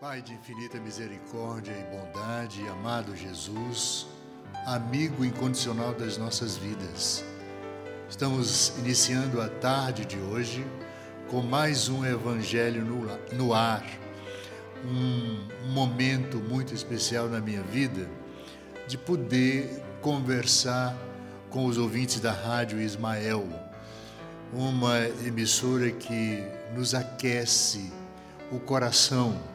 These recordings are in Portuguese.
Pai de infinita misericórdia e bondade, amado Jesus, amigo incondicional das nossas vidas. Estamos iniciando a tarde de hoje com mais um Evangelho no, ar, um momento muito especial na minha vida de poder conversar com os ouvintes da Rádio Ismael, uma emissora que nos aquece o coração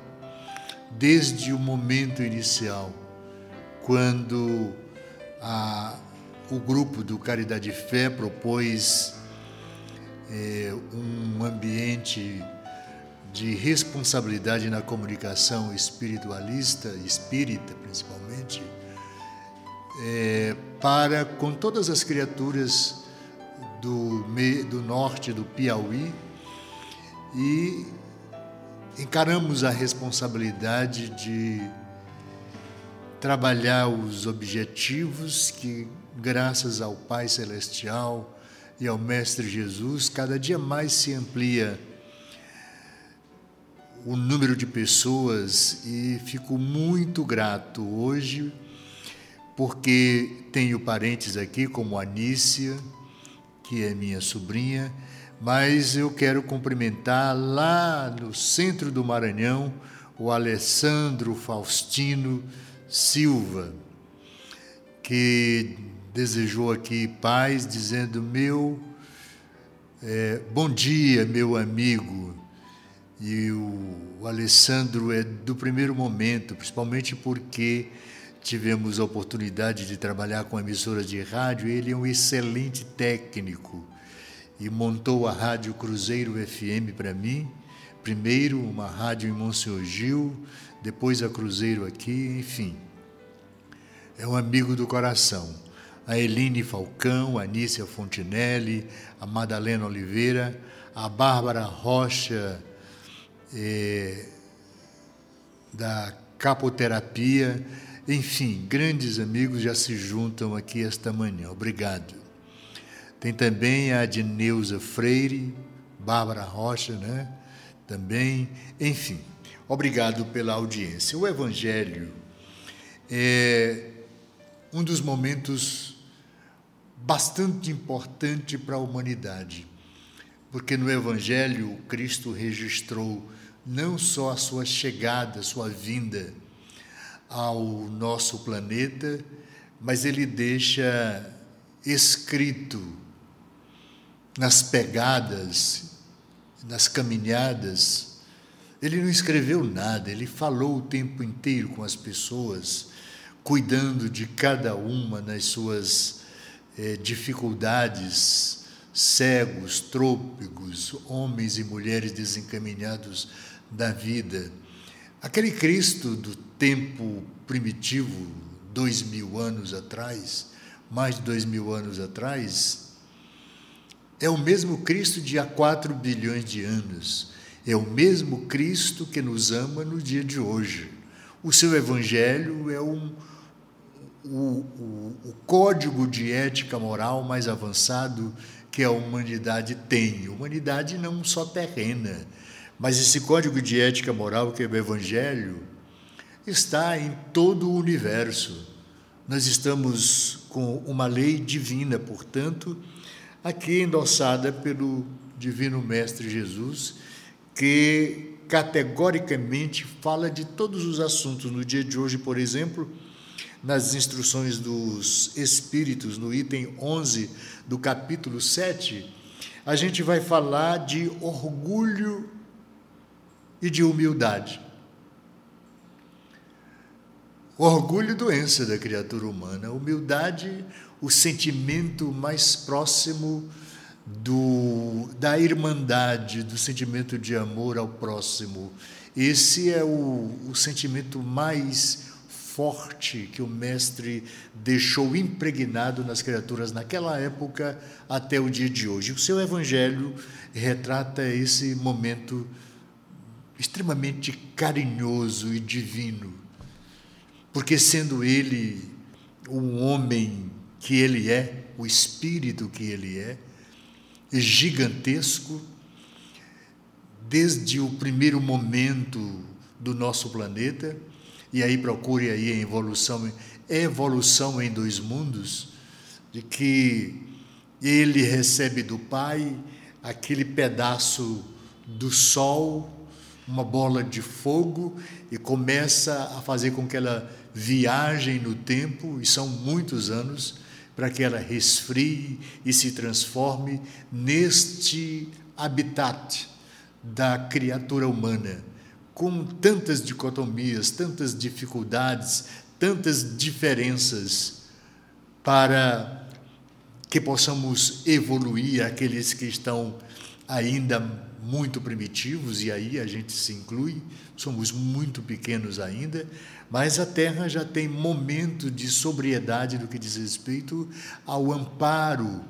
desde o momento inicial, quando a, o grupo do Caridade Fé propôs é, um ambiente de responsabilidade na comunicação espiritualista, espírita principalmente, é, para com todas as criaturas do, do norte do Piauí e encaramos a responsabilidade de trabalhar os objetivos que, graças ao Pai Celestial e ao Mestre Jesus, cada dia mais se amplia o número de pessoas e fico muito grato hoje porque tenho parentes aqui como Anícia, que é minha sobrinha, mas eu quero cumprimentar lá no centro do Maranhão o Alessandro Faustino Silva, que desejou aqui paz, dizendo: Meu é, bom dia, meu amigo. E o, o Alessandro é do primeiro momento, principalmente porque tivemos a oportunidade de trabalhar com emissoras de rádio. Ele é um excelente técnico e montou a Rádio Cruzeiro FM para mim. Primeiro uma rádio em Monsenhor Gil, depois a Cruzeiro aqui, enfim. É um amigo do coração. A Eline Falcão, a Anícia Fontinelli, a Madalena Oliveira, a Bárbara Rocha, eh, da Capoterapia, enfim, grandes amigos já se juntam aqui esta manhã. Obrigado. Tem também a de Neuza Freire, Bárbara Rocha, né? Também, enfim. Obrigado pela audiência. O Evangelho é um dos momentos bastante importante para a humanidade, porque no Evangelho Cristo registrou não só a sua chegada, a sua vinda ao nosso planeta, mas ele deixa escrito nas pegadas, nas caminhadas. Ele não escreveu nada, ele falou o tempo inteiro com as pessoas, cuidando de cada uma nas suas eh, dificuldades, cegos, trôpegos, homens e mulheres desencaminhados da vida. Aquele Cristo do tempo primitivo, dois mil anos atrás, mais de dois mil anos atrás, é o mesmo Cristo de há 4 bilhões de anos. É o mesmo Cristo que nos ama no dia de hoje. O seu Evangelho é um, o, o, o código de ética moral mais avançado que a humanidade tem. Humanidade não só terrena, mas esse código de ética moral que é o Evangelho está em todo o universo. Nós estamos com uma lei divina, portanto, aqui endossada pelo Divino Mestre Jesus, que categoricamente fala de todos os assuntos. No dia de hoje, por exemplo, nas instruções dos Espíritos, no item 11 do capítulo 7, a gente vai falar de orgulho e de humildade. Orgulho, doença da criatura humana. Humildade, o sentimento mais próximo do, da irmandade, do sentimento de amor ao próximo. Esse é o, o sentimento mais forte que o Mestre deixou impregnado nas criaturas naquela época até o dia de hoje. O seu Evangelho retrata esse momento extremamente carinhoso e divino, porque sendo ele um homem que ele é, o espírito que ele é, é gigantesco, desde o primeiro momento do nosso planeta, e aí procure aí a evolução, evolução em dois mundos, de que ele recebe do Pai aquele pedaço do sol, uma bola de fogo, e começa a fazer com que ela viaje no tempo, e são muitos anos, para que ela resfrie e se transforme neste habitat da criatura humana, com tantas dicotomias, tantas dificuldades, tantas diferenças, para que possamos evoluir aqueles que estão ainda muito primitivos, e aí a gente se inclui, somos muito pequenos ainda, mas a Terra já tem momento de sobriedade no que diz respeito ao amparo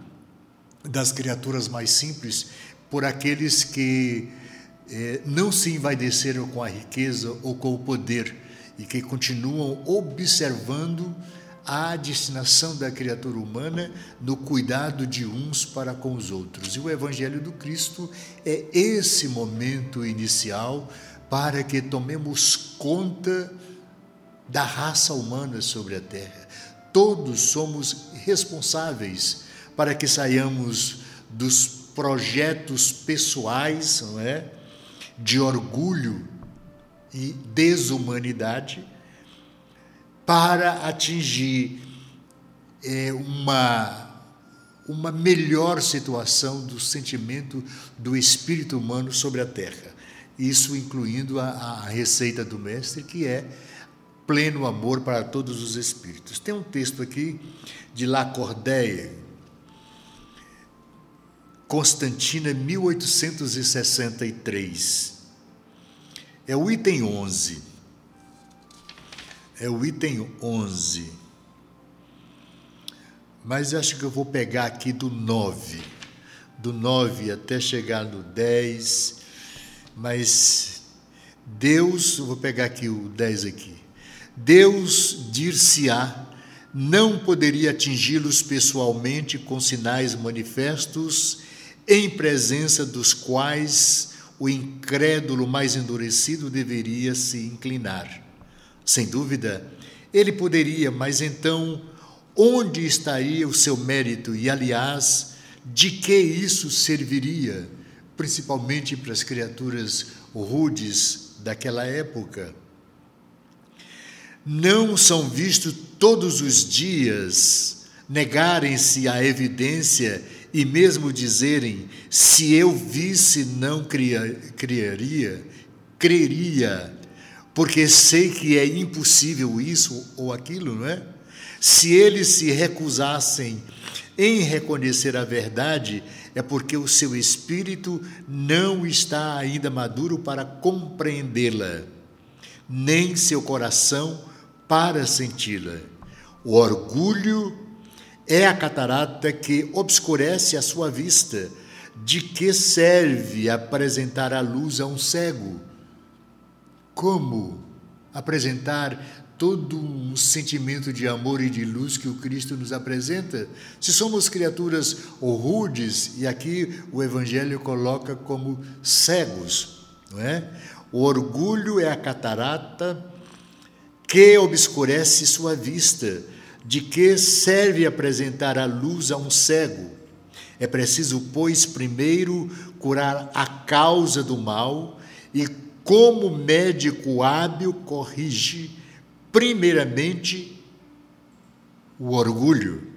das criaturas mais simples por aqueles que eh, não se envaideceram com a riqueza ou com o poder e que continuam observando a destinação da criatura humana no cuidado de uns para com os outros. E o Evangelho do Cristo é esse momento inicial para que tomemos conta da raça humana sobre a terra. Todos somos responsáveis para que saiamos dos projetos pessoais, não é? De orgulho e desumanidade para atingir é, uma uma melhor situação do sentimento do espírito humano sobre a terra. Isso incluindo a, a receita do mestre, que é pleno amor para todos os espíritos. Tem um texto aqui de Lacordaire, Constantina, 1863. É o item 11. É o item 11. Mas acho que eu vou pegar aqui do 9. Do 9 até chegar no 10. Mas Deus, eu vou pegar aqui o 10 aqui. Deus, dir-se-á, não poderia atingi-los pessoalmente com sinais manifestos, em presença dos quais o incrédulo mais endurecido deveria se inclinar. Sem dúvida, ele poderia, mas então, onde estaria o seu mérito? E, aliás, de que isso serviria, principalmente para as criaturas rudes daquela época? Não são vistos todos os dias negarem-se à evidência e mesmo dizerem: se eu visse, não criaria, creria, porque sei que é impossível isso ou aquilo, não é? Se eles se recusassem em reconhecer a verdade, é porque o seu espírito não está ainda maduro para compreendê-la, nem seu coração para senti-la. O orgulho é a catarata que obscurece a sua vista. De que serve apresentar a luz a um cego? Como apresentar todo um sentimento de amor e de luz que o Cristo nos apresenta? Se somos criaturas rudes, e aqui o Evangelho coloca como cegos, não é? O orgulho é a catarata que obscurece sua vista? De que serve apresentar a luz a um cego? É preciso, pois, primeiro curar a causa do mal e, como médico hábil, corrige, primeiramente, o orgulho.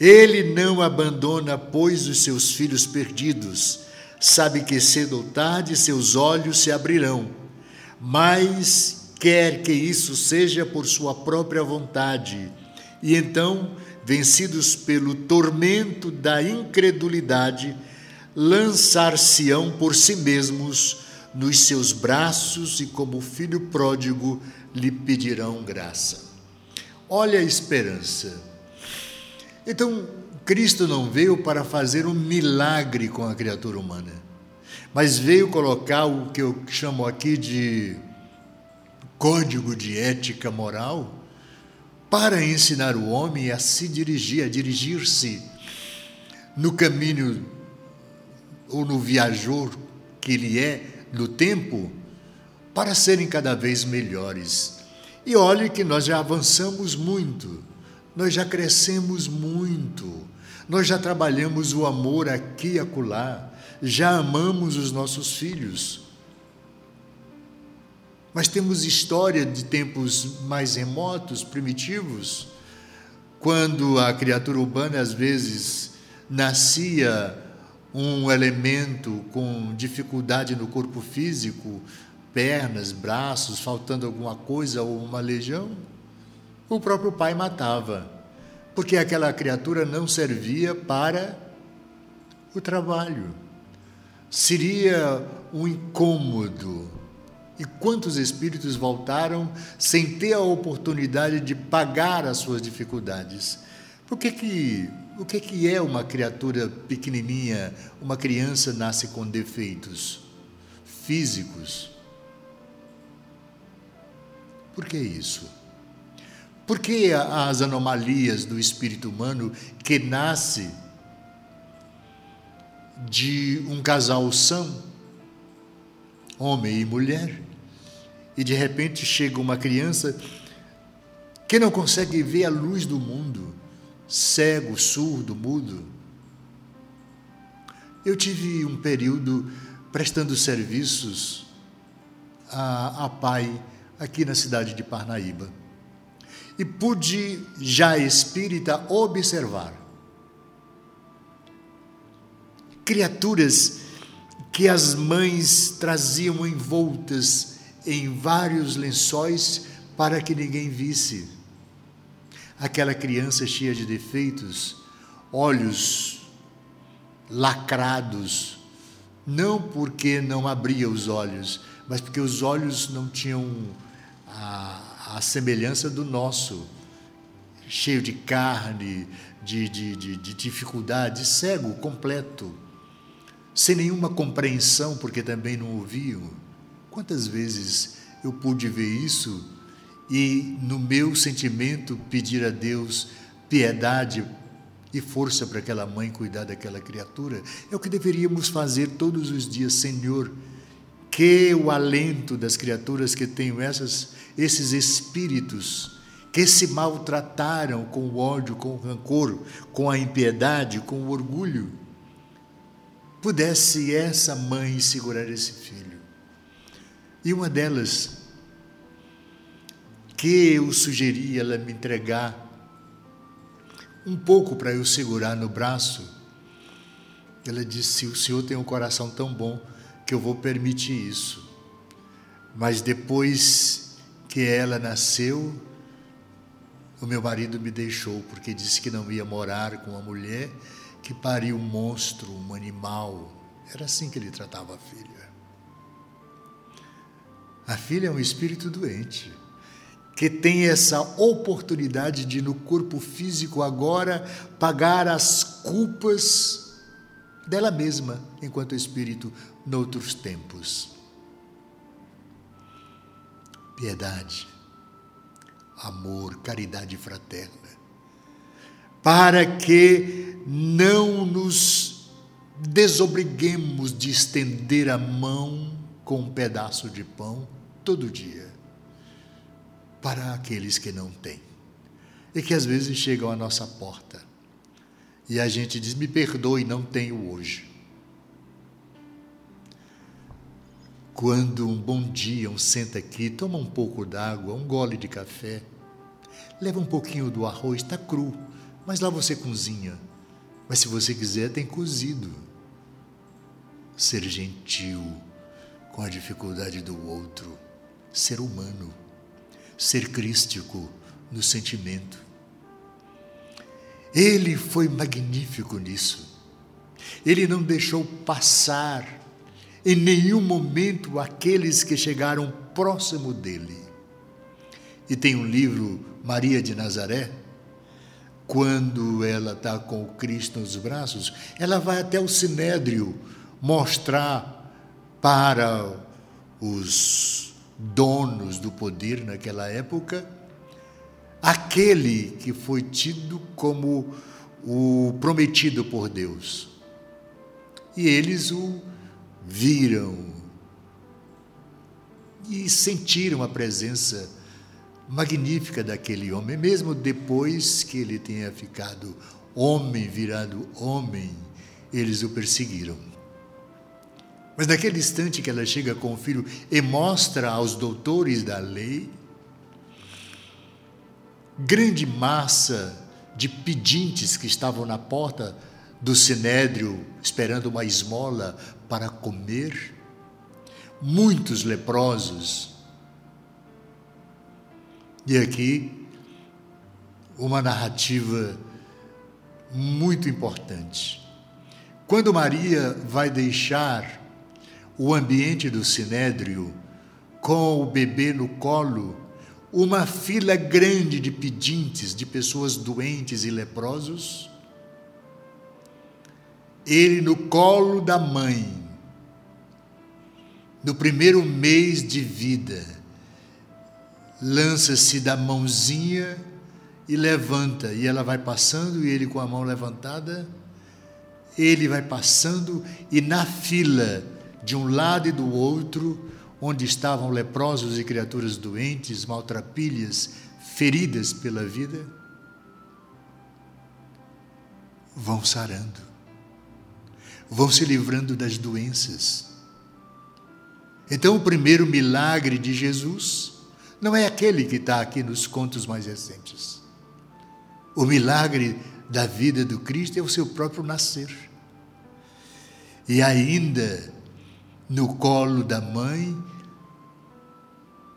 Ele não abandona, pois, os seus filhos perdidos. Sabe que cedo ou tarde seus olhos se abrirão mas quer que isso seja por sua própria vontade. E então, vencidos pelo tormento da incredulidade, lançar-se-ão por si mesmos nos seus braços e, como filho pródigo, lhe pedirão graça. Olha a esperança. Então, Cristo não veio para fazer um milagre com a criatura humana mas veio colocar o que eu chamo aqui de código de ética moral para ensinar o homem a se dirigir, a dirigir-se no caminho ou no viajor que ele é no tempo, para serem cada vez melhores. E olhe que nós já avançamos muito, nós já crescemos muito, nós já trabalhamos o amor aqui e acolá, já amamos os nossos filhos. Mas temos história de tempos mais remotos, primitivos, quando a criatura urbana às vezes nascia um elemento com dificuldade no corpo físico, pernas, braços, faltando alguma coisa ou uma legião, o próprio pai matava, porque aquela criatura não servia para o trabalho. Seria um incômodo. E quantos espíritos voltaram sem ter a oportunidade de pagar as suas dificuldades? Por que que, o que, que é uma criatura pequenininha, uma criança nasce com defeitos físicos? Por que isso? Por que as anomalias do espírito humano que nasce de um casal são, homem e mulher, e de repente chega uma criança que não consegue ver a luz do mundo, cego, surdo, mudo. Eu tive um período prestando serviços a, a pai aqui na cidade de Parnaíba e pude, já espírita, observar criaturas que as mães traziam envoltas em vários lençóis para que ninguém visse. Aquela criança cheia de defeitos, olhos lacrados, não porque não abria os olhos, mas porque os olhos não tinham a, a semelhança do nosso, cheio de carne, de, de, de, de dificuldade, cego completo sem nenhuma compreensão, porque também não ouviam. Quantas vezes eu pude ver isso e, no meu sentimento, pedir a Deus piedade e força para aquela mãe cuidar daquela criatura? É o que deveríamos fazer todos os dias, Senhor. Que o alento das criaturas que tenham essas, esses espíritos que se maltrataram com o ódio, com o rancor, com a impiedade, com o orgulho pudesse essa mãe segurar esse filho. E uma delas, que eu sugeri ela me entregar um pouco para eu segurar no braço, ela disse: O senhor tem um coração tão bom que eu vou permitir isso. Mas depois que ela nasceu, o meu marido me deixou porque disse que não ia morar com a mulher que pariu um monstro, um animal. Era assim que ele tratava a filha. A filha é um espírito doente, que tem essa oportunidade de, no corpo físico, agora pagar as culpas dela mesma, enquanto espírito, noutros tempos. Piedade, amor, caridade fraterna para que não nos desobriguemos de estender a mão com um pedaço de pão todo dia para aqueles que não têm e que às vezes chegam à nossa porta e a gente diz: Me perdoe, não tenho hoje. Quando um bom dia, um senta aqui, toma um pouco d'água, um gole de café, leva um pouquinho do arroz, está cru, mas lá você cozinha. Mas se você quiser, tem cozido. Ser gentil com a dificuldade do outro. Ser humano. Ser crístico no sentimento. Ele foi magnífico nisso. Ele não deixou passar em nenhum momento aqueles que chegaram próximo dele. E tem um livro, Maria de Nazaré, quando ela está com o Cristo nos braços, ela vai até o sinédrio mostrar para os donos do poder naquela época aquele que foi tido como o prometido por Deus. E eles o viram e sentiram a presença magnífica daquele homem, mesmo depois que ele tenha ficado homem, virado homem, eles o perseguiram. Mas naquele instante que ela chega com o filho e mostra aos doutores da lei, grande massa de pedintes que estavam na porta do sinédrio esperando uma esmola para comer, muitos leprosos. E aqui uma narrativa muito importante. Quando Maria vai deixar o ambiente do sinédrio com o bebê no colo, uma fila grande de pedintes, de pessoas doentes e leprosos, ele no colo da mãe, no primeiro mês de vida, lança-se da mãozinha e levanta, e ela vai passando, e ele com a mão levantada, ele vai passando, e na fila, de um lado e do outro, onde estavam leprosos e criaturas doentes, maltrapilhas, feridas pela vida, vão sarando, vão se livrando das doenças. Então, o primeiro milagre de Jesus não é aquele que está aqui nos contos mais recentes. O milagre da vida do Cristo é o seu próprio nascer. E ainda no colo da mãe,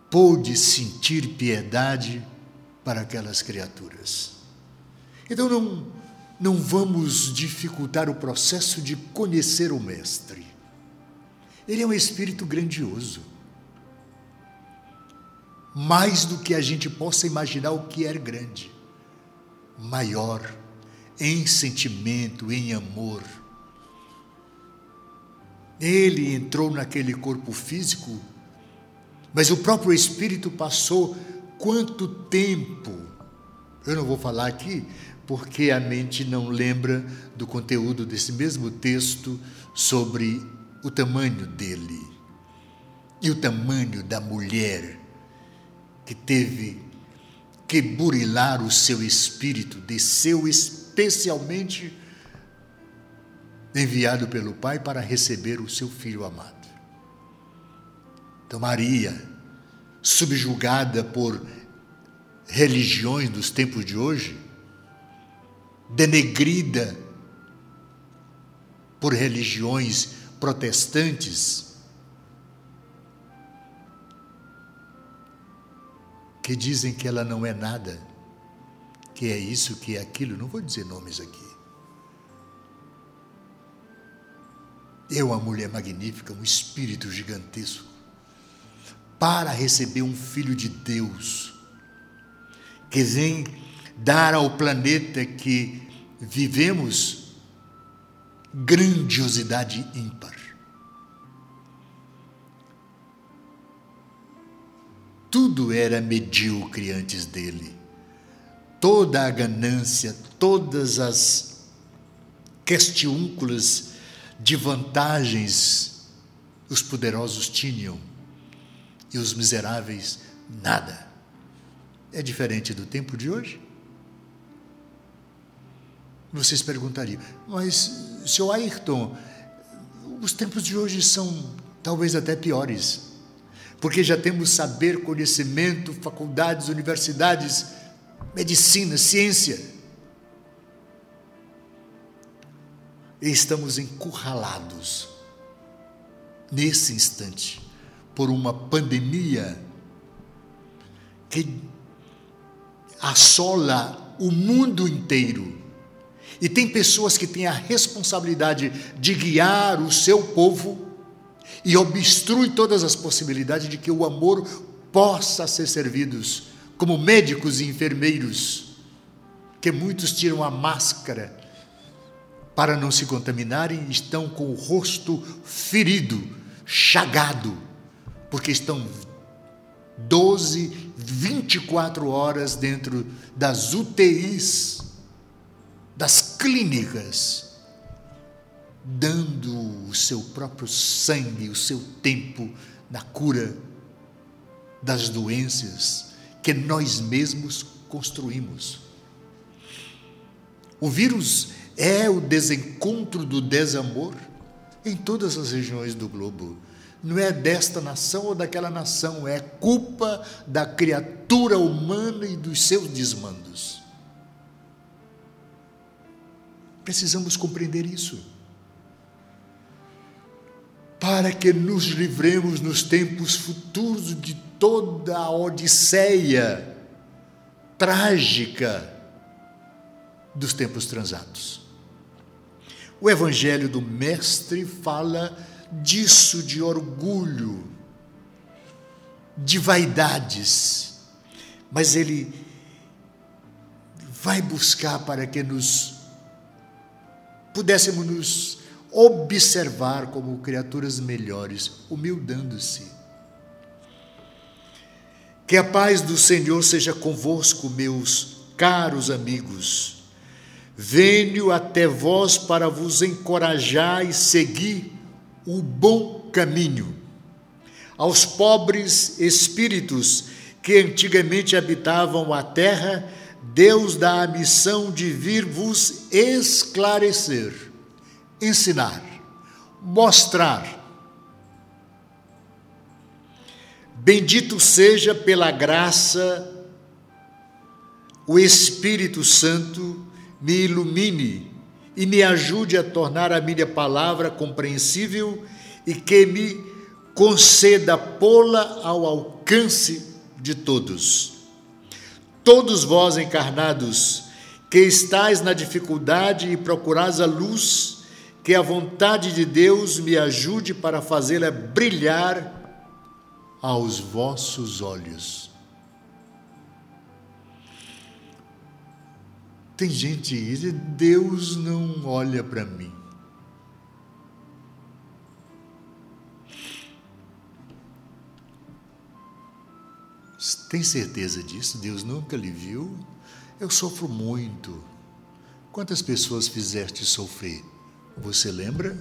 pôde sentir piedade para aquelas criaturas. Então não, não vamos dificultar o processo de conhecer o Mestre. Ele é um espírito grandioso. Mais do que a gente possa imaginar o que é grande. Maior em sentimento, em amor. Ele entrou naquele corpo físico mas o próprio Espírito passou quanto tempo? Eu não vou falar aqui, porque a mente não lembra do conteúdo desse mesmo texto sobre o tamanho dele e o tamanho da mulher que teve que burilar o seu espírito, desceu especialmente enviado pelo Pai para receber o seu filho amado. Então, Maria, subjugada por religiões dos tempos de hoje, denegrida por religiões protestantes, que dizem que ela não é nada, que é isso, que é aquilo, não vou dizer nomes aqui. Eu, uma mulher magnífica, um espírito gigantesco, para receber um filho de Deus, que vem dar ao planeta que vivemos grandiosidade ímpar. Tudo era medíocre antes dele. Toda a ganância, todas as questiúnculas de vantagens os poderosos tinham e os miseráveis nada. É diferente do tempo de hoje? Vocês perguntariam, mas, seu Ayrton, os tempos de hoje são talvez até piores, porque já temos saber, conhecimento, faculdades, universidades, medicina, ciência. E estamos encurralados nesse instante por uma pandemia que assola o mundo inteiro. E tem pessoas que têm a responsabilidade de guiar o seu povo e obstrui todas as possibilidades de que o amor possa ser servidos como médicos e enfermeiros, que muitos tiram a máscara para não se contaminarem, estão com o rosto ferido, chagado porque estão 12, 24 horas dentro das UTIs, das clínicas, dando o seu próprio sangue, o seu tempo na cura das doenças que nós mesmos construímos. O vírus é o desencontro do desamor em todas as regiões do globo. Não é desta nação ou daquela nação, é culpa da criatura humana e dos seus desmandos. Precisamos compreender isso. Para que nos livremos nos tempos futuros de toda a odisseia trágica dos tempos transatos. O Evangelho do Mestre fala disso, de orgulho, de vaidades, mas ele vai buscar para que nos pudéssemos nos observar como criaturas melhores, humildando-se. Que a paz do Senhor seja convosco, meus caros amigos. Venho até vós para vos encorajar e seguir o bom caminho. Aos pobres espíritos que antigamente habitavam a terra, Deus dá a missão de vir vos esclarecer, ensinar, mostrar. Bendito seja pela graça o Espírito Santo me ilumine e me ajude a tornar a minha palavra compreensível e que me conceda pô-la ao alcance de todos. Todos vós encarnados, que estáis na dificuldade e procurais a luz, que a vontade de Deus me ajude para fazê-la brilhar aos vossos olhos. Tem gente que diz: Deus não olha para mim. Tem certeza disso? Deus nunca lhe viu? Eu sofro muito. Quantas pessoas fizeste sofrer? Você lembra?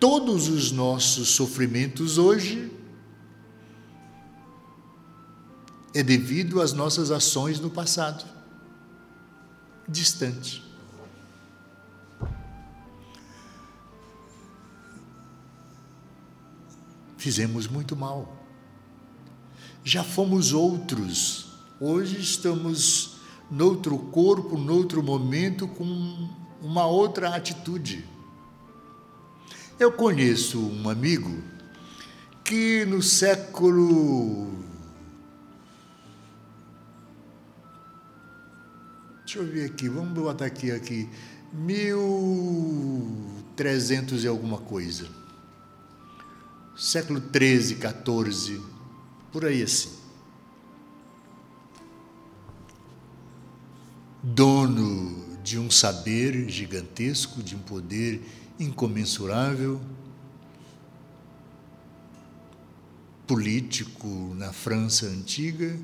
Todos os nossos sofrimentos hoje é devido às nossas ações no passado, distante. Fizemos muito mal. Já fomos outros. Hoje estamos noutro corpo, noutro momento, com uma outra atitude. Eu conheço um amigo que no século Deixa eu ver aqui, vamos botar aqui, aqui, 1300 e alguma coisa. Século 13, 14, por aí assim. Dono de um saber gigantesco, de um poder incomensurável, político na França antiga,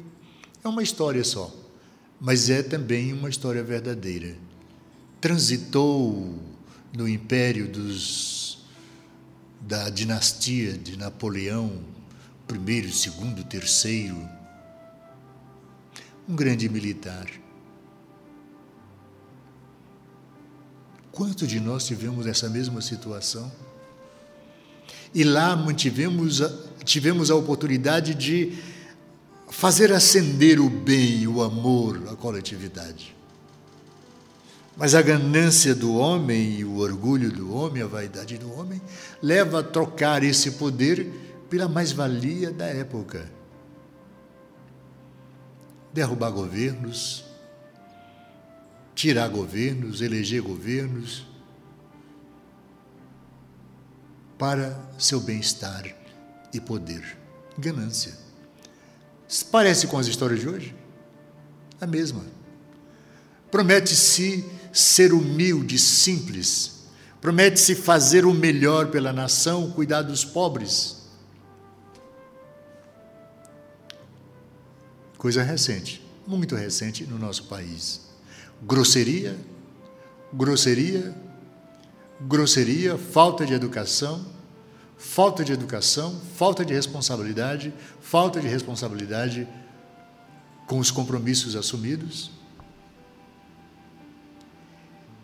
é uma história só mas é também uma história verdadeira. Transitou no império dos, da dinastia de Napoleão, primeiro, segundo, terceiro, um grande militar. Quanto de nós tivemos essa mesma situação? E lá mantivemos, tivemos a oportunidade de fazer acender o bem, o amor, a coletividade. Mas a ganância do homem e o orgulho do homem, a vaidade do homem, leva a trocar esse poder pela mais-valia da época. Derrubar governos, tirar governos, eleger governos, para seu bem-estar e poder. Ganância. Parece com as histórias de hoje? A mesma. Promete-se ser humilde, simples. Promete-se fazer o melhor pela nação, cuidar dos pobres. Coisa recente, muito recente no nosso país. Grosseria, grosseria, grosseria, falta de educação, falta de educação, falta de responsabilidade, falta de responsabilidade com os compromissos assumidos.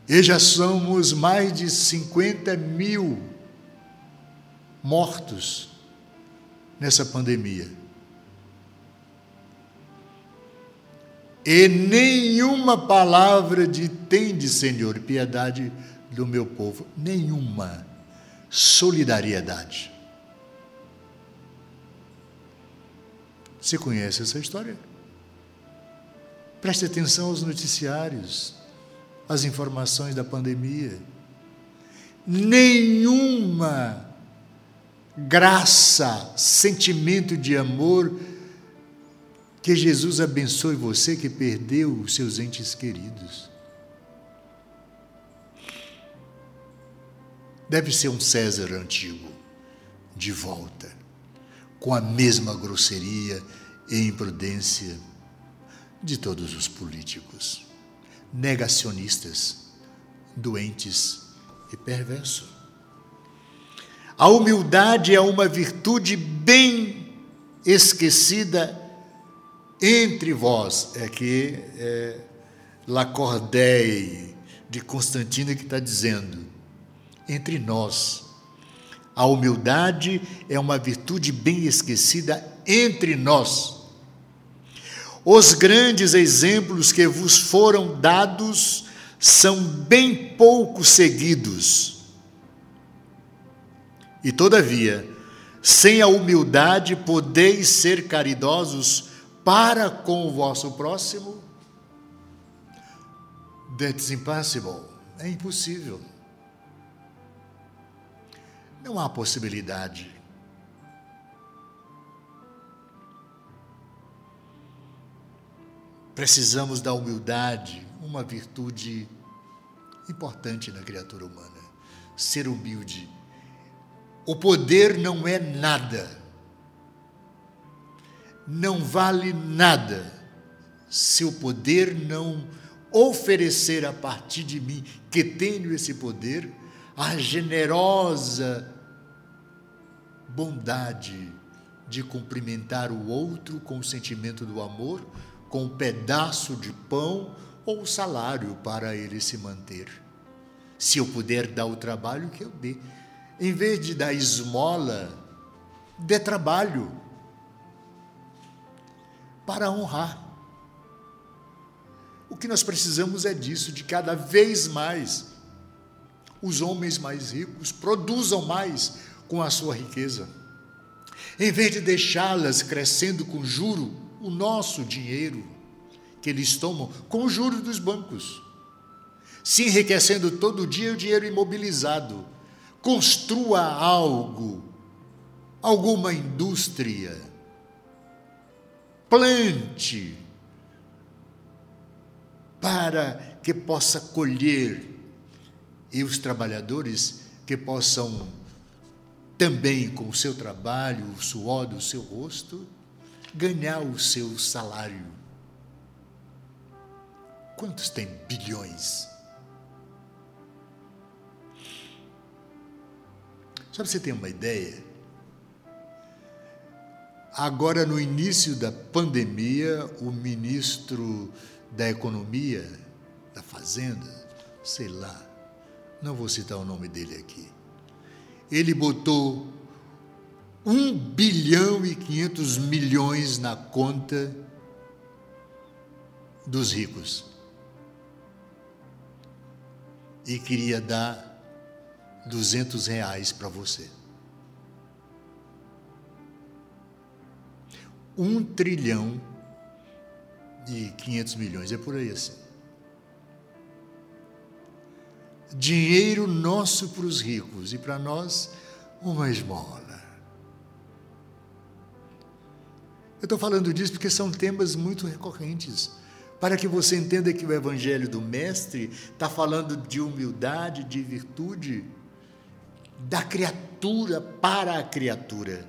E já somos mais de 50 mil mortos nessa pandemia. E nenhuma palavra de tende, Senhor, piedade do meu povo, nenhuma solidariedade. Você conhece essa história? Preste atenção aos noticiários, às informações da pandemia. Nenhuma graça, sentimento de amor que Jesus abençoe você que perdeu os seus entes queridos. Deve ser um César antigo, de volta, com a mesma grosseria e imprudência de todos os políticos, negacionistas, doentes e perversos. A humildade é uma virtude bem esquecida entre vós. É que é, Lacordaire de Constantino que está dizendo entre nós. A humildade é uma virtude bem esquecida entre nós. Os grandes exemplos que vos foram dados são bem pouco seguidos. E todavia, sem a humildade podeis ser caridosos para com o vosso próximo? That's impossible. É impossível. Não há possibilidade. Precisamos da humildade, uma virtude importante na criatura humana. Ser humilde. O poder não é nada. Não vale nada se o poder não oferecer a partir de mim, que tenho esse poder, a generosa bondade de cumprimentar o outro com o sentimento do amor, com um pedaço de pão ou salário para ele se manter. Se eu puder dar o trabalho, que eu dê. Em vez de dar esmola, dê trabalho para honrar. O que nós precisamos é disso, de cada vez mais os homens mais ricos produzam mais com a sua riqueza. Em vez de deixá-las crescendo com juro, o nosso dinheiro que eles tomam com o juro dos bancos, se enriquecendo todo dia o dinheiro imobilizado. Construa algo, alguma indústria, plante para que possa colher e os trabalhadores que possam também com o seu trabalho, o suor do seu rosto, ganhar o seu salário. Quantos tem bilhões? Só para você ter uma ideia, agora no início da pandemia, o ministro da Economia, da Fazenda, sei lá, não vou citar o nome dele aqui. Ele botou 1 bilhão e 500 milhões na conta dos ricos. E queria dar 200 reais para você. Um trilhão e 500 milhões, é por aí assim dinheiro nosso para os ricos e para nós uma esmola. Eu estou falando disso porque são temas muito recorrentes. Para que você entenda que o Evangelho do Mestre está falando de humildade, de virtude, da criatura para a criatura.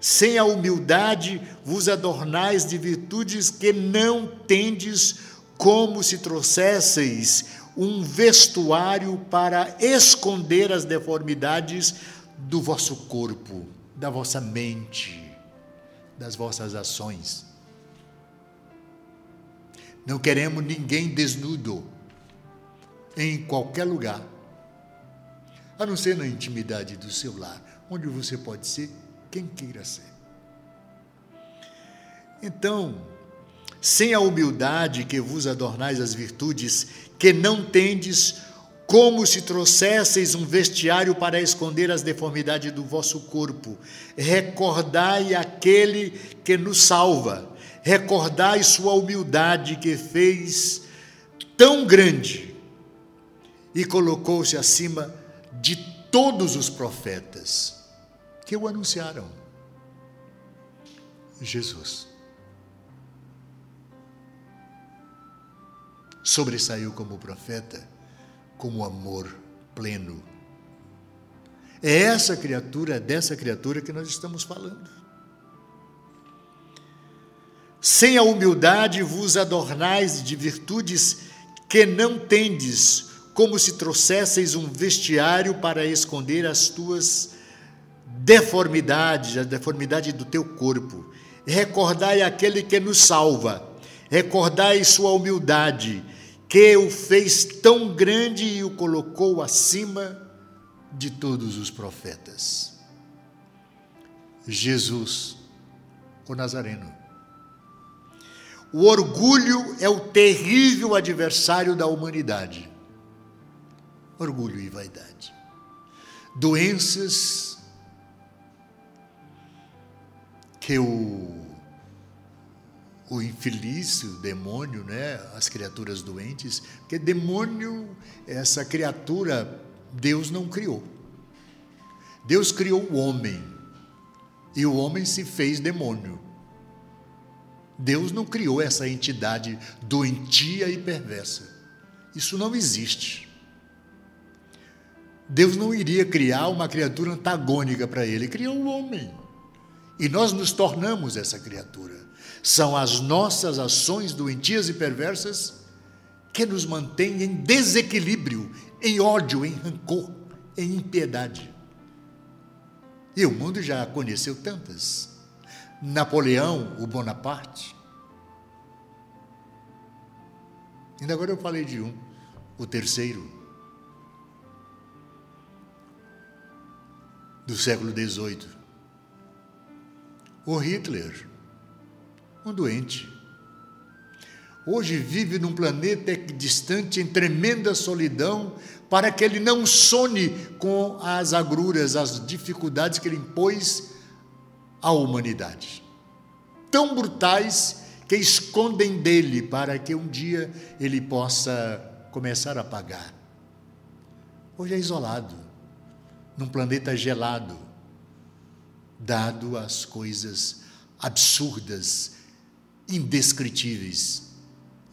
Sem a humildade vos adornais de virtudes que não tendes como se trouxesseis um vestuário para esconder as deformidades do vosso corpo, da vossa mente, das vossas ações. Não queremos ninguém desnudo em qualquer lugar, a não ser na intimidade do seu lar, onde você pode ser quem queira ser. Então, sem a humildade que vos adornais as virtudes, que não tendes, como se trouxesseis um vestiário para esconder as deformidades do vosso corpo. Recordai aquele que nos salva, recordai sua humildade que fez tão grande e colocou-se acima de todos os profetas que o anunciaram. Jesus. sobressaiu como profeta, como amor pleno. É essa criatura, é dessa criatura que nós estamos falando. Sem a humildade vos adornais de virtudes que não tendes, como se trouxesseis um vestiário para esconder as tuas deformidades, a deformidade do teu corpo. Recordai aquele que nos salva, recordai sua humildade, que o fez tão grande e o colocou acima de todos os profetas. Jesus, o Nazareno. O orgulho é o terrível adversário da humanidade. Orgulho e vaidade. Doenças que o o infeliz, o demônio, né? as criaturas doentes, porque demônio, essa criatura, Deus não criou. Deus criou o homem e o homem se fez demônio. Deus não criou essa entidade doentia e perversa. Isso não existe. Deus não iria criar uma criatura antagônica para ele, ele criou o homem. E nós nos tornamos essa criatura. São as nossas ações doentias e perversas que nos mantêm em desequilíbrio, em ódio, em rancor, em impiedade. E o mundo já conheceu tantas. Napoleão, o Bonaparte. Ainda agora eu falei de um, o terceiro, do século XVIII. O Hitler um doente. Hoje vive num planeta distante, em tremenda solidão, para que ele não sone com as agruras, as dificuldades que ele impôs à humanidade. Tão brutais que escondem dele para que um dia ele possa começar a pagar. Hoje é isolado, num planeta gelado, dado às coisas absurdas indescritíveis.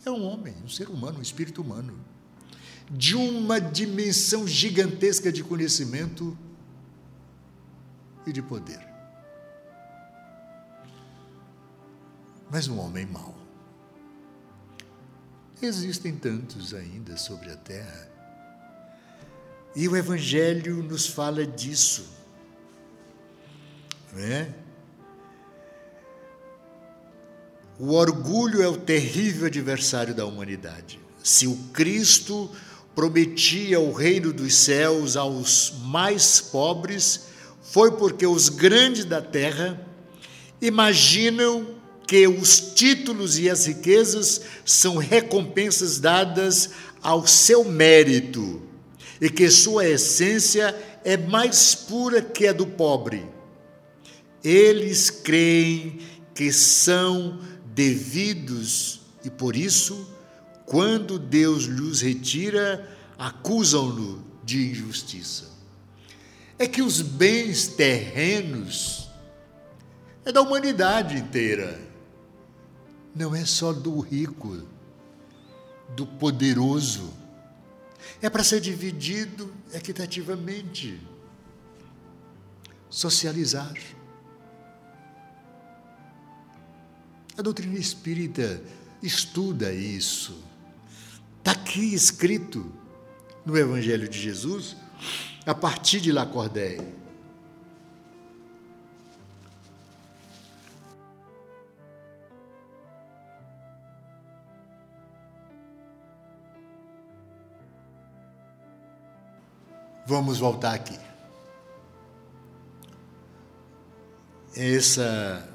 É um homem, um ser humano, um espírito humano, de uma dimensão gigantesca de conhecimento e de poder. Mas um homem mau. Existem tantos ainda sobre a terra. E o Evangelho nos fala disso. Não é? O orgulho é o terrível adversário da humanidade. Se o Cristo prometia o reino dos céus aos mais pobres, foi porque os grandes da terra imaginam que os títulos e as riquezas são recompensas dadas ao seu mérito e que sua essência é mais pura que a do pobre. Eles creem que são devidos e por isso, quando Deus lhes retira, acusam-no de injustiça. É que os bens terrenos é da humanidade inteira, não é só do rico, do poderoso. É para ser dividido equitativamente, socializar. A doutrina espírita estuda isso. Está aqui escrito no Evangelho de Jesus, a partir de Lacordaire. Vamos voltar aqui. Essa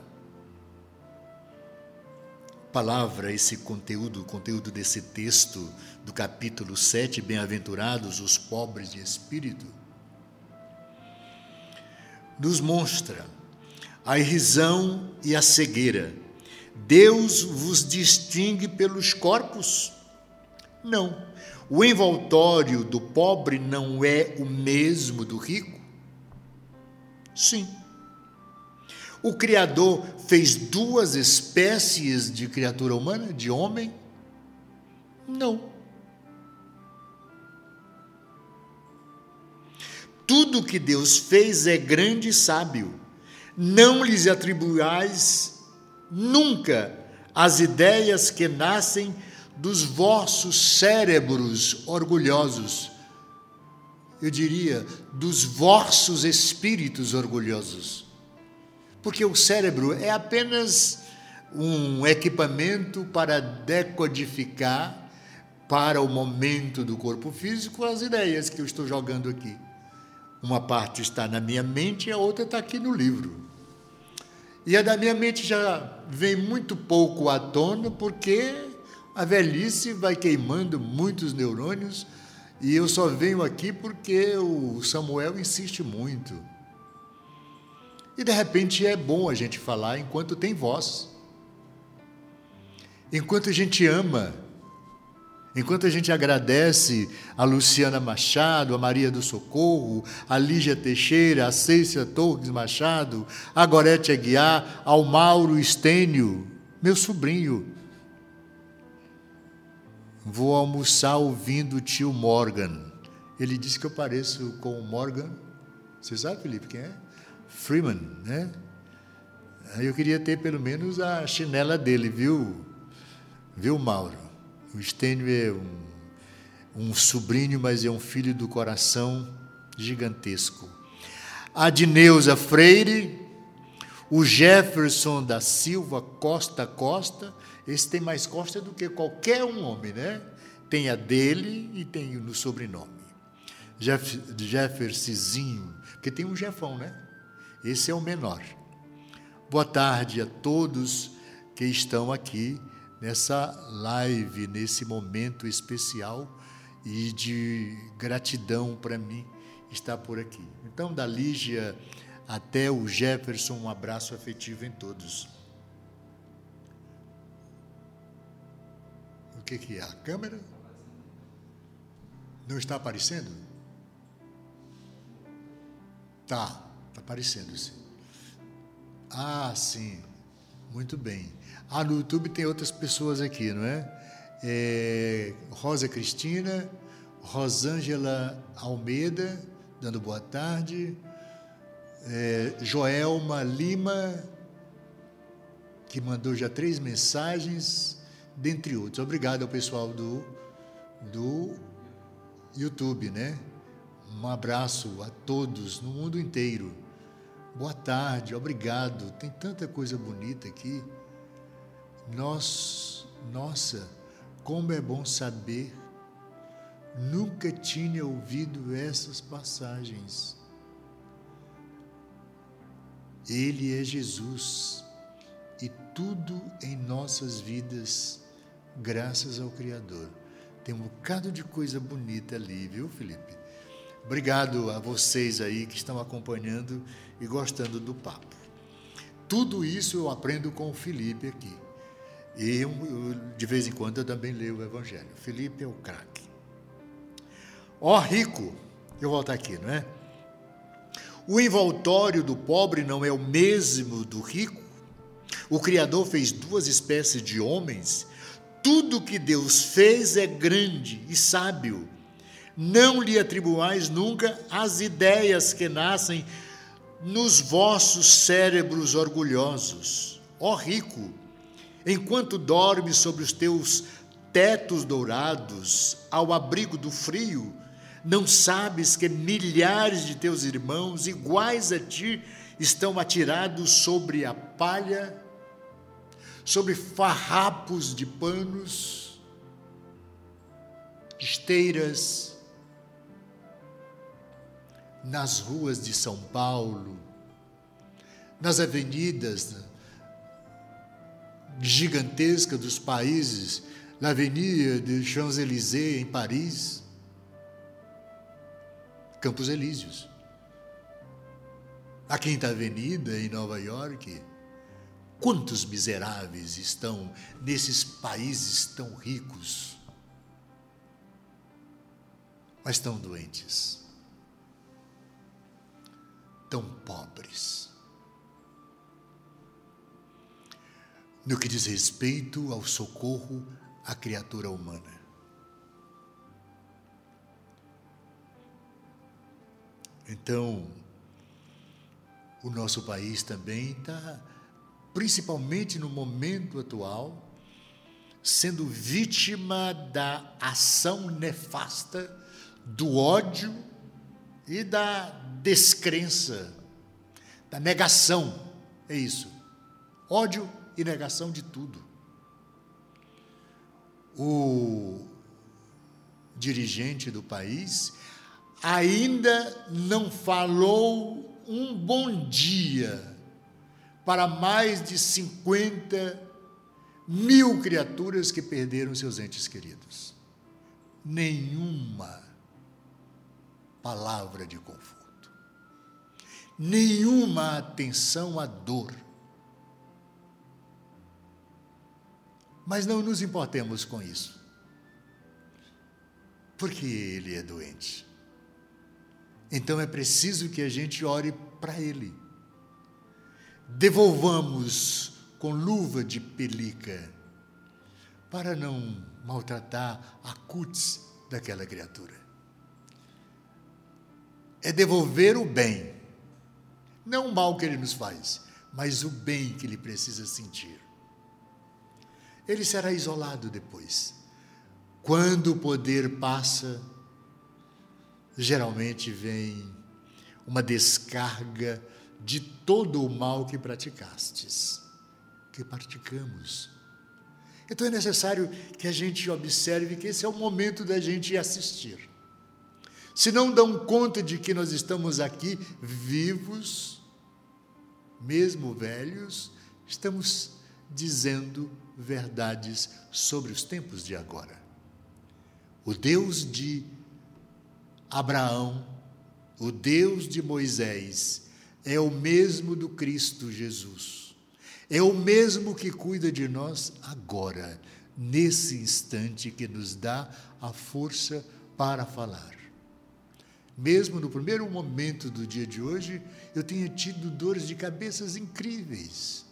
palavra, esse conteúdo, o conteúdo desse texto do capítulo 7, Bem-aventurados os pobres de espírito, nos mostra a irrisão e a cegueira. Deus vos distingue pelos corpos? Não. O envoltório do pobre não é o mesmo do rico? Sim. O Criador fez duas espécies de criatura humana, de homem? Não. Tudo que Deus fez é grande e sábio. Não lhes atribuais nunca as ideias que nascem dos vossos cérebros orgulhosos. Eu diria, dos vossos espíritos orgulhosos. Porque o cérebro é apenas um equipamento para decodificar para o momento do corpo físico as ideias que eu estou jogando aqui. Uma parte está na minha mente e a outra está aqui no livro. E a da minha mente já vem muito pouco à tona, porque a velhice vai queimando muitos neurônios e eu só venho aqui porque o Samuel insiste muito. E de repente é bom a gente falar enquanto tem voz. Enquanto a gente ama Enquanto a gente agradece a Luciana Machado, a Maria do Socorro, a Lígia Teixeira, a Cécia Torres Machado, a Gorete Aguiar, ao Mauro Estênio, meu sobrinho. Vou almoçar ouvindo o tio Morgan. Ele disse que eu pareço com o Morgan. Você sabe, Felipe, quem é? Freeman, né? Eu queria ter pelo menos a chinela dele, viu? Viu, Mauro? O Stênio é um, um sobrinho, mas é um filho do coração gigantesco. A Dineuza Freire, o Jefferson da Silva Costa Costa, esse tem mais costa do que qualquer um homem, né? Tem a dele e tem no sobrenome. Jeff, Jeffercizinho, porque tem um Jefão, né? Esse é o menor. Boa tarde a todos que estão aqui nessa live, nesse momento especial e de gratidão para mim estar por aqui. Então, da Lígia até o Jefferson, um abraço afetivo em todos. O que, que é? A câmera? Não está aparecendo? Tá, está aparecendo sim. Ah, sim. Muito bem. Ah, no YouTube tem outras pessoas aqui, não é? é Rosa Cristina, Rosângela Almeida, dando boa tarde. É, Joelma Lima, que mandou já três mensagens, dentre outros. Obrigado ao pessoal do, do YouTube, né? Um abraço a todos no mundo inteiro. Boa tarde, obrigado. Tem tanta coisa bonita aqui. Nós, nossa, como é bom saber, nunca tinha ouvido essas passagens. Ele é Jesus e tudo em nossas vidas, graças ao Criador. Tem um bocado de coisa bonita ali, viu, Felipe? Obrigado a vocês aí que estão acompanhando e gostando do papo. Tudo isso eu aprendo com o Felipe aqui. E eu, de vez em quando eu também leio o Evangelho. Felipe é o craque. Ó rico, eu volto aqui, não é? O envoltório do pobre não é o mesmo do rico? O Criador fez duas espécies de homens. Tudo que Deus fez é grande e sábio. Não lhe atribuais nunca as ideias que nascem nos vossos cérebros orgulhosos. Ó rico, enquanto dormes sobre os teus tetos dourados, ao abrigo do frio, não sabes que milhares de teus irmãos, iguais a ti, estão atirados sobre a palha, sobre farrapos de panos, esteiras, nas ruas de São Paulo, nas avenidas gigantescas dos países, na Avenida de Champs-Élysées, em Paris, Campos Elíseos. A Quinta Avenida, em Nova York. Quantos miseráveis estão nesses países tão ricos, mas tão doentes, tão pobres? No que diz respeito ao socorro à criatura humana. Então, o nosso país também está principalmente no momento atual, sendo vítima da ação nefasta do ódio e da descrença, da negação. É isso. Ódio e negação de tudo. O dirigente do país ainda não falou um bom dia para mais de 50 mil criaturas que perderam seus entes queridos. Nenhuma palavra de conforto, nenhuma atenção à dor. Mas não nos importemos com isso, porque ele é doente. Então é preciso que a gente ore para ele devolvamos com luva de pelica, para não maltratar a cutis daquela criatura. É devolver o bem, não o mal que ele nos faz, mas o bem que ele precisa sentir. Ele será isolado depois. Quando o poder passa, geralmente vem uma descarga de todo o mal que praticastes, que praticamos. Então é necessário que a gente observe que esse é o momento da gente assistir. Se não dão conta de que nós estamos aqui vivos, mesmo velhos, estamos dizendo verdades sobre os tempos de agora. O Deus de Abraão, o Deus de Moisés, é o mesmo do Cristo Jesus. É o mesmo que cuida de nós agora, nesse instante que nos dá a força para falar. Mesmo no primeiro momento do dia de hoje, eu tinha tido dores de cabeças incríveis.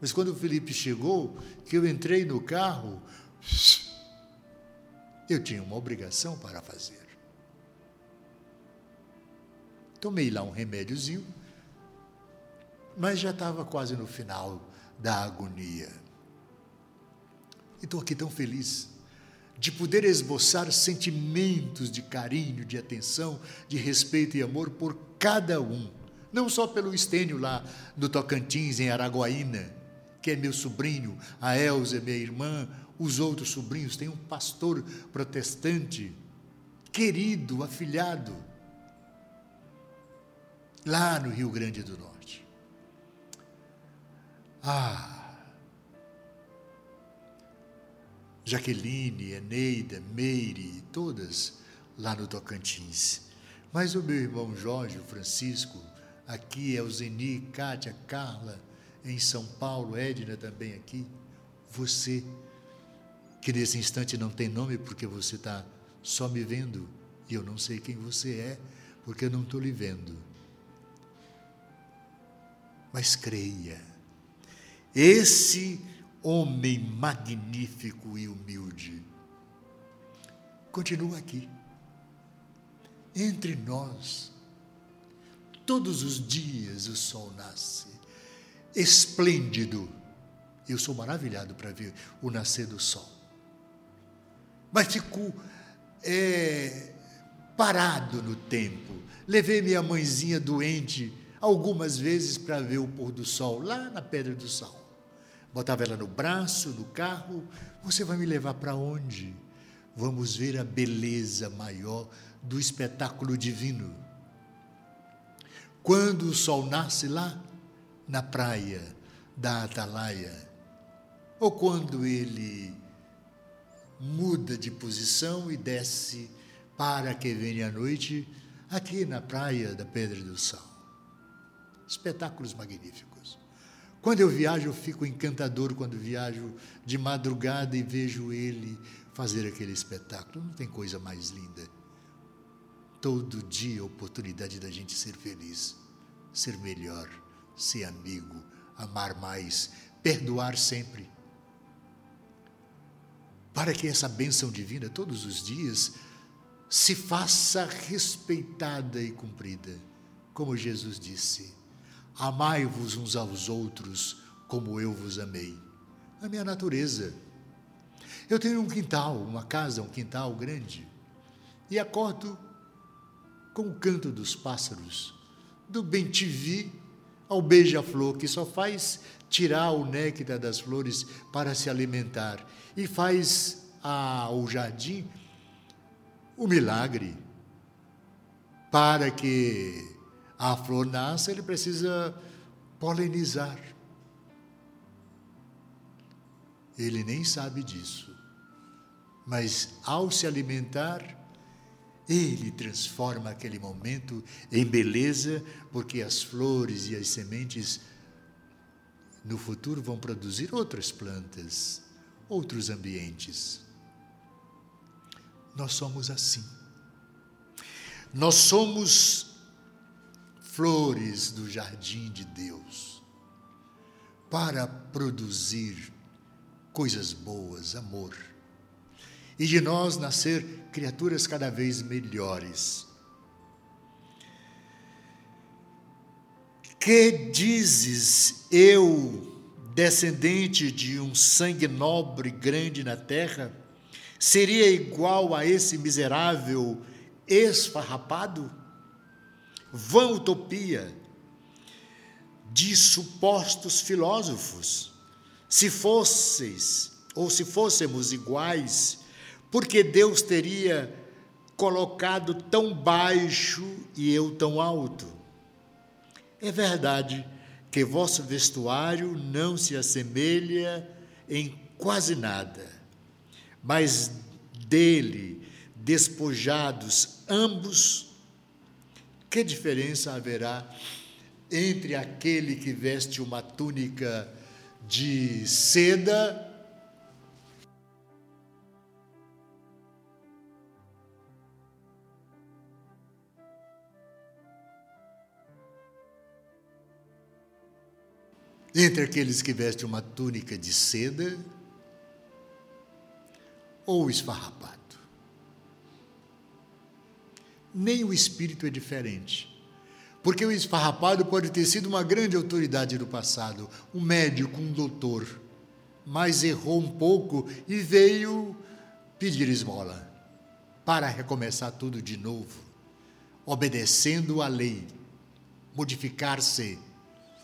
Mas quando o Felipe chegou, que eu entrei no carro, eu tinha uma obrigação para fazer. Tomei lá um remédiozinho, mas já estava quase no final da agonia. E estou aqui tão feliz de poder esboçar sentimentos de carinho, de atenção, de respeito e amor por cada um. Não só pelo Estênio lá no Tocantins, em Araguaína, que é meu sobrinho, a Elza, minha irmã, os outros sobrinhos. Tem um pastor protestante, querido, afilhado, lá no Rio Grande do Norte. Ah! Jaqueline, Eneida, Meire, todas lá no Tocantins. Mas o meu irmão Jorge, Francisco, aqui é o Zeni, Kátia, Carla, em São Paulo, Edna também aqui. Você, que nesse instante não tem nome porque você está só me vendo e eu não sei quem você é, porque eu não estou lhe vendo mas creia. Esse homem magnífico e humilde continua aqui, entre nós. Todos os dias o sol nasce, esplêndido. Eu sou maravilhado para ver o nascer do sol. Mas fico é, parado no tempo. Levei minha mãezinha doente algumas vezes para ver o pôr do sol lá na Pedra do Sal. Botava ela no braço, no carro. Você vai me levar para onde? Vamos ver a beleza maior do espetáculo divino. quando o sol nasce lá na praia da Atalaia, ou quando ele muda de posição e desce para que venha a noite aqui na praia da Pedra do Sal. Espetáculos magníficos. Quando eu viajo, eu fico encantador quando viajo de madrugada e vejo ele fazer aquele espetáculo. Não tem coisa mais linda. Todo dia oportunidade da gente ser feliz, ser melhor, ser amigo, amar mais, perdoar sempre. Para que essa bênção divina todos os dias se faça respeitada e cumprida, como Jesus disse: Amai-vos uns aos outros como eu vos amei. A minha natureza. Eu tenho um quintal, uma casa, um quintal grande, e acordo com o canto dos pássaros, do bem-te-vi ao beija-flor, que só faz tirar o néctar das flores para se alimentar, e faz ao jardim o milagre. Para que a flor nasça, ele precisa polinizar. Ele nem sabe disso. Mas ao se alimentar, ele transforma aquele momento em beleza, porque as flores e as sementes no futuro vão produzir outras plantas, outros ambientes. Nós somos assim. Nós somos flores do jardim de Deus para produzir coisas boas, amor. E de nós nascer criaturas cada vez melhores. Que dizes eu, descendente de um sangue nobre grande na terra? seria igual a esse miserável esfarrapado? Vã utopia de supostos filósofos. Se fosseis, ou se fôssemos iguais, porque Deus teria colocado tão baixo e eu tão alto? É verdade que vosso vestuário não se assemelha em quase nada mas dele despojados ambos, que diferença haverá entre aquele que veste uma túnica de seda entre aqueles que vestem uma túnica de seda ou esfarrapado. Nem o espírito é diferente. Porque o esfarrapado pode ter sido uma grande autoridade do passado, um médico, um doutor, mas errou um pouco e veio pedir esmola para recomeçar tudo de novo, obedecendo à lei, modificar-se,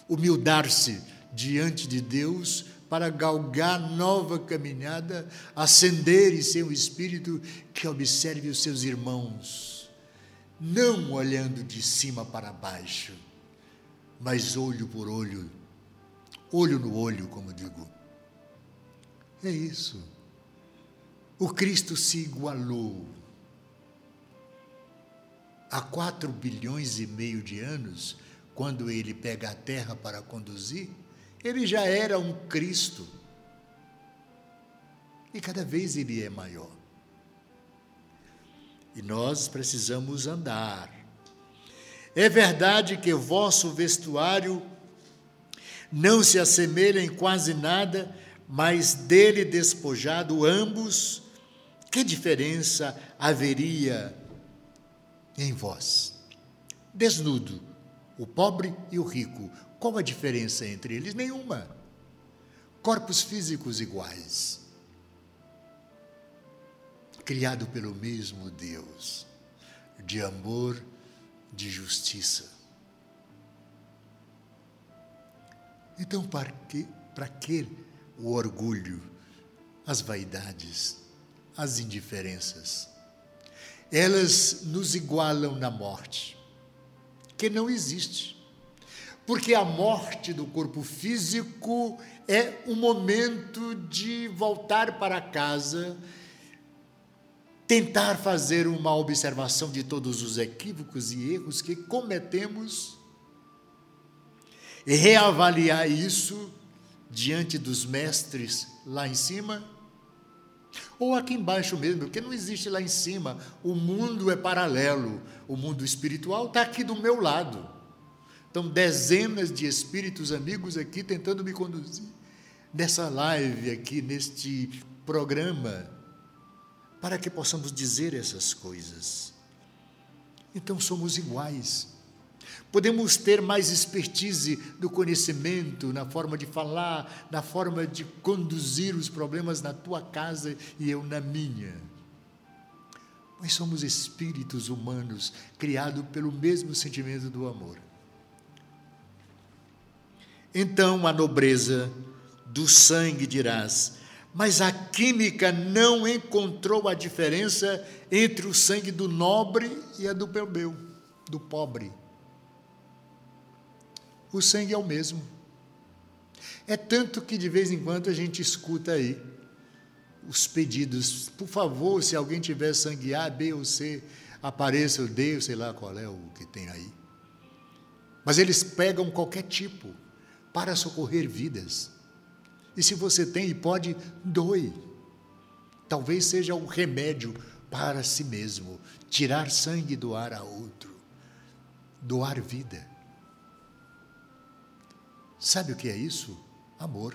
humildar-se diante de Deus para galgar nova caminhada, ascender em seu espírito que observe os seus irmãos, não olhando de cima para baixo, mas olho por olho, olho no olho, como digo. É isso. O Cristo se igualou. Há quatro bilhões e meio de anos, quando ele pega a terra para conduzir, ele já era um Cristo. E cada vez ele é maior. E nós precisamos andar. É verdade que o vosso vestuário não se assemelha em quase nada, mas dele despojado ambos, que diferença haveria em vós? Desnudo, o pobre e o rico, qual a diferença entre eles? Nenhuma. Corpos físicos iguais. Criado pelo mesmo Deus, de amor, de justiça. Então, para que, para que o orgulho, as vaidades, as indiferenças? Elas nos igualam na morte que não existe. Porque a morte do corpo físico é um momento de voltar para casa, tentar fazer uma observação de todos os equívocos e erros que cometemos e reavaliar isso diante dos mestres lá em cima ou aqui embaixo mesmo, porque não existe lá em cima. O mundo é paralelo. O mundo espiritual está aqui do meu lado. Então, dezenas de espíritos amigos aqui tentando me conduzir nessa live aqui, neste programa, para que possamos dizer essas coisas. Então, somos iguais. Podemos ter mais expertise do conhecimento, na forma de falar, na forma de conduzir os problemas na tua casa e eu na minha. Mas somos espíritos humanos criados pelo mesmo sentimento do amor. Então a nobreza do sangue dirás, mas a química não encontrou a diferença entre o sangue do nobre e a do plebeu, do pobre o sangue é o mesmo. É tanto que de vez em quando a gente escuta aí os pedidos, por favor, se alguém tiver sangue A, B ou C, apareça o D, sei lá qual é o que tem aí. Mas eles pegam qualquer tipo para socorrer vidas. E se você tem e pode, doe. Talvez seja um remédio para si mesmo, tirar sangue e doar a outro, doar vida. Sabe o que é isso? Amor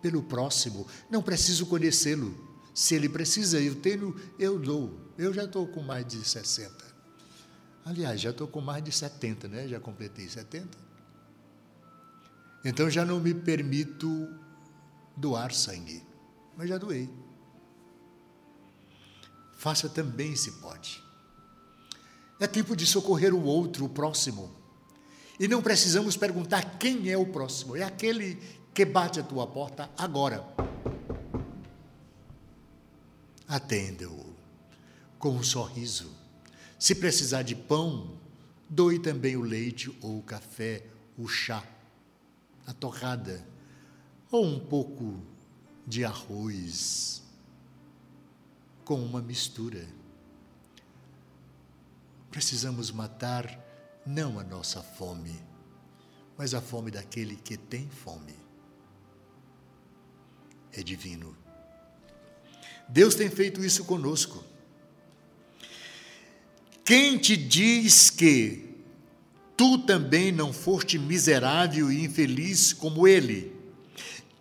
pelo próximo. Não preciso conhecê-lo. Se ele precisa, eu tenho, eu dou. Eu já estou com mais de 60. Aliás, já estou com mais de 70, né? Já completei 70. Então já não me permito doar sangue. Mas já doei. Faça também se pode. É tempo de socorrer o outro, o próximo. E não precisamos perguntar quem é o próximo, é aquele que bate a tua porta agora. Atenda-o com um sorriso. Se precisar de pão, doe também o leite ou o café, o chá, a torrada, ou um pouco de arroz com uma mistura. Precisamos matar não a nossa fome, mas a fome daquele que tem fome. É divino. Deus tem feito isso conosco. Quem te diz que tu também não foste miserável e infeliz como ele,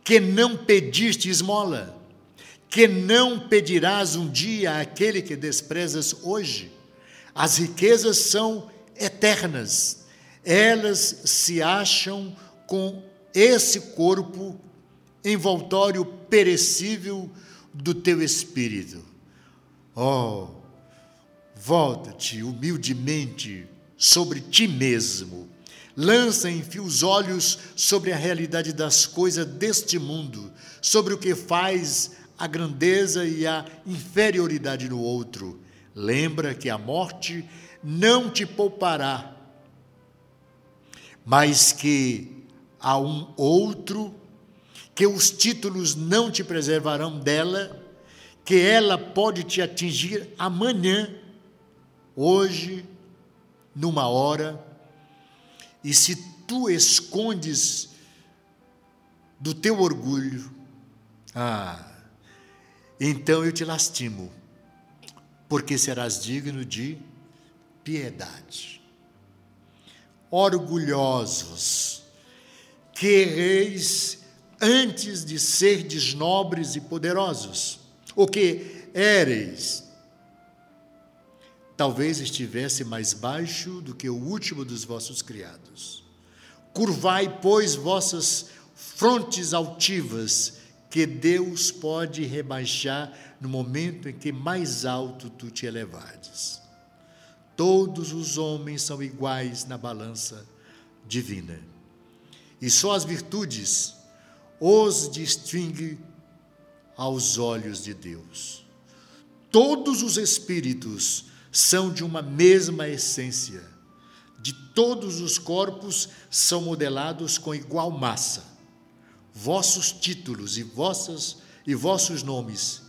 que não pediste esmola, que não pedirás um dia àquele que desprezas hoje? As riquezas são eternas. Elas se acham com esse corpo envoltório perecível do teu espírito. Oh, volta-te humildemente sobre ti mesmo. Lança, enfim, os olhos sobre a realidade das coisas deste mundo, sobre o que faz a grandeza e a inferioridade no outro. Lembra que a morte não te poupará, mas que a um outro, que os títulos não te preservarão dela, que ela pode te atingir amanhã, hoje, numa hora, e se tu escondes do teu orgulho, ah, então eu te lastimo, porque serás digno de piedade. Orgulhosos, quereis antes de serdes nobres e poderosos, o que éreis, talvez estivesse mais baixo do que o último dos vossos criados. Curvai, pois, vossas frontes altivas, que Deus pode rebaixar no momento em que mais alto tu te elevares. Todos os homens são iguais na balança divina. E só as virtudes os distingue aos olhos de Deus. Todos os espíritos são de uma mesma essência, de todos os corpos são modelados com igual massa. Vossos títulos e vossas e vossos nomes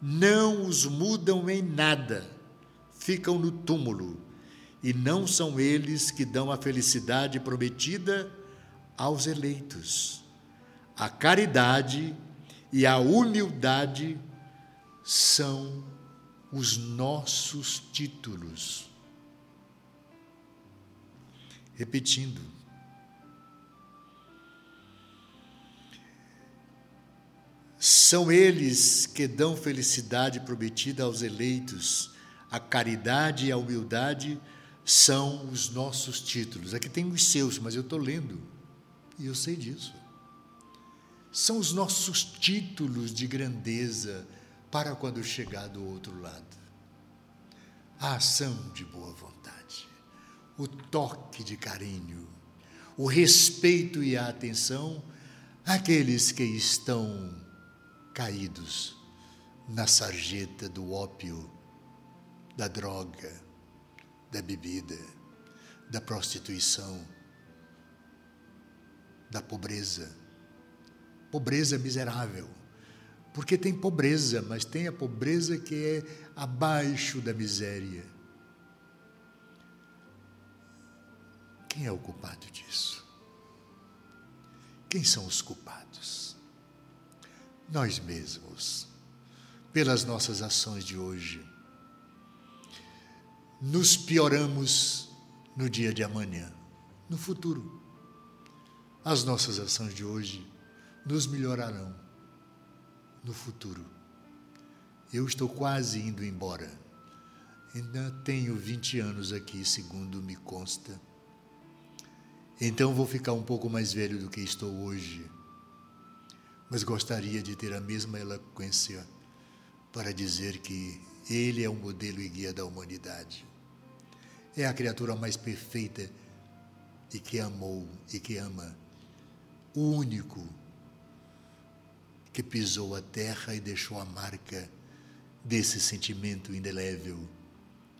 não os mudam em nada, ficam no túmulo, e não são eles que dão a felicidade prometida aos eleitos. A caridade e a humildade são os nossos títulos. Repetindo, São eles que dão felicidade prometida aos eleitos. A caridade e a humildade são os nossos títulos. Aqui tem os seus, mas eu estou lendo e eu sei disso. São os nossos títulos de grandeza para quando chegar do outro lado. A ação de boa vontade, o toque de carinho, o respeito e a atenção àqueles que estão caídos na sarjeta do ópio, da droga, da bebida, da prostituição, da pobreza. Pobreza miserável. Porque tem pobreza, mas tem a pobreza que é abaixo da miséria. Quem é o culpado disso? Quem são os culpados? nós mesmos, pelas nossas ações de hoje. Nos pioramos no dia de amanhã, no futuro. As nossas ações de hoje nos melhorarão no futuro. Eu estou quase indo embora. Ainda tenho 20 anos aqui, segundo me consta. Então vou ficar um pouco mais velho do que estou hoje mas gostaria de ter a mesma eloquência para dizer que ele é o modelo e guia da humanidade. É a criatura mais perfeita e que amou e que ama. O único que pisou a terra e deixou a marca desse sentimento indelével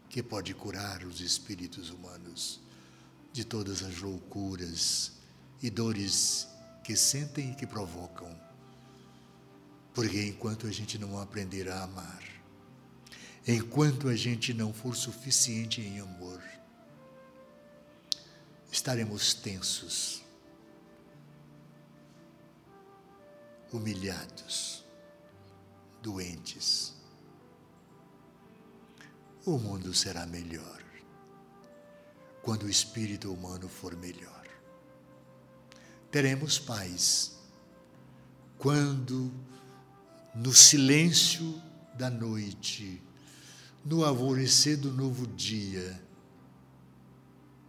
que pode curar os espíritos humanos de todas as loucuras e dores que sentem e que provocam. Porque enquanto a gente não aprender a amar, enquanto a gente não for suficiente em amor, estaremos tensos, humilhados, doentes. O mundo será melhor quando o espírito humano for melhor. Teremos paz quando no silêncio da noite, no alvorecer do novo dia,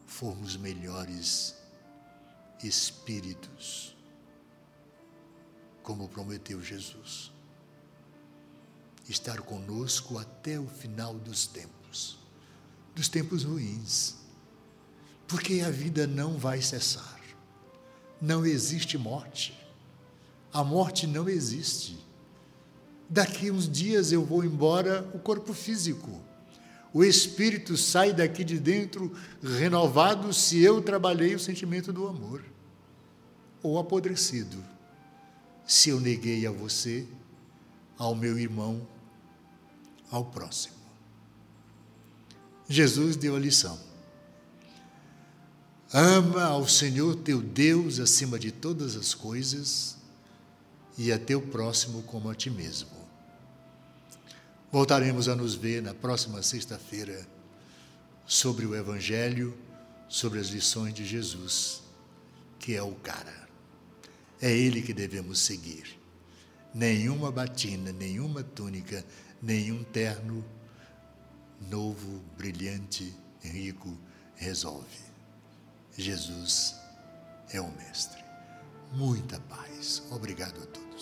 formos melhores espíritos, como prometeu Jesus. Estar conosco até o final dos tempos, dos tempos ruins, porque a vida não vai cessar. Não existe morte. A morte não existe daqui uns dias eu vou embora o corpo físico. O espírito sai daqui de dentro renovado se eu trabalhei o sentimento do amor. Ou apodrecido, se eu neguei a você, ao meu irmão, ao próximo. Jesus deu a lição. Ama ao Senhor teu Deus acima de todas as coisas e a teu próximo como a ti mesmo. Voltaremos a nos ver na próxima sexta-feira sobre o Evangelho, sobre as lições de Jesus, que é o cara. É ele que devemos seguir. Nenhuma batina, nenhuma túnica, nenhum terno novo, brilhante, rico resolve. Jesus é o Mestre. Muita paz. Obrigado a todos.